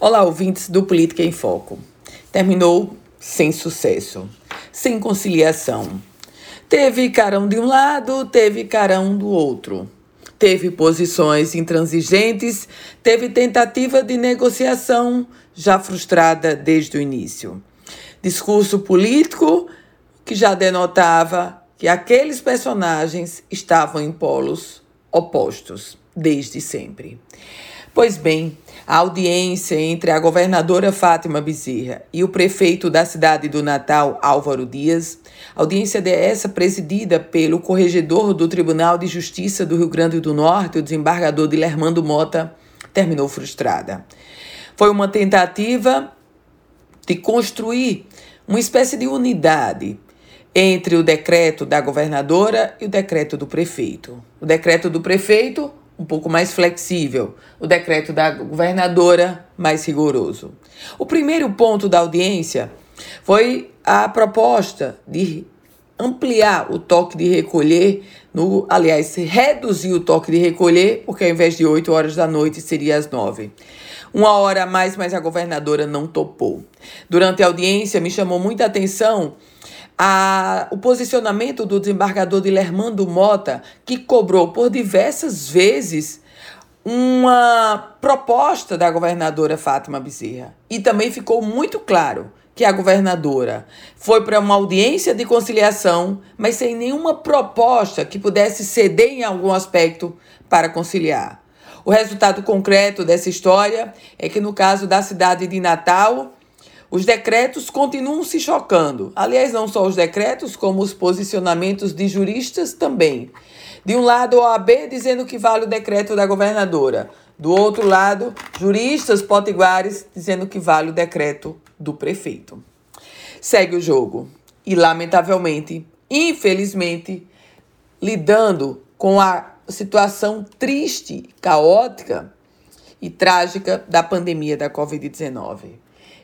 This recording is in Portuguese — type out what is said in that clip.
Olá, ouvintes do Política em Foco. Terminou sem sucesso, sem conciliação. Teve carão de um lado, teve carão do outro. Teve posições intransigentes, teve tentativa de negociação já frustrada desde o início. Discurso político que já denotava que aqueles personagens estavam em polos opostos desde sempre. Pois bem, a audiência entre a governadora Fátima Bezerra e o prefeito da cidade do Natal, Álvaro Dias, audiência dessa presidida pelo corregedor do Tribunal de Justiça do Rio Grande do Norte, o desembargador Dilermando Mota, terminou frustrada. Foi uma tentativa de construir uma espécie de unidade entre o decreto da governadora e o decreto do prefeito. O decreto do prefeito um pouco mais flexível, o decreto da governadora mais rigoroso. O primeiro ponto da audiência foi a proposta de ampliar o toque de recolher, no, aliás, reduzir o toque de recolher, porque ao invés de 8 horas da noite seria às 9. Uma hora a mais, mas a governadora não topou. Durante a audiência, me chamou muita atenção a, o posicionamento do desembargador de Lermando Mota, que cobrou por diversas vezes uma proposta da governadora Fátima Bezerra. E também ficou muito claro que a governadora foi para uma audiência de conciliação, mas sem nenhuma proposta que pudesse ceder em algum aspecto para conciliar. O resultado concreto dessa história é que, no caso da cidade de Natal, os decretos continuam se chocando. Aliás, não só os decretos, como os posicionamentos de juristas também. De um lado, a OAB dizendo que vale o decreto da governadora. Do outro lado, juristas potiguares dizendo que vale o decreto do prefeito. Segue o jogo. E, lamentavelmente, infelizmente, lidando com a situação triste, caótica e trágica da pandemia da Covid-19.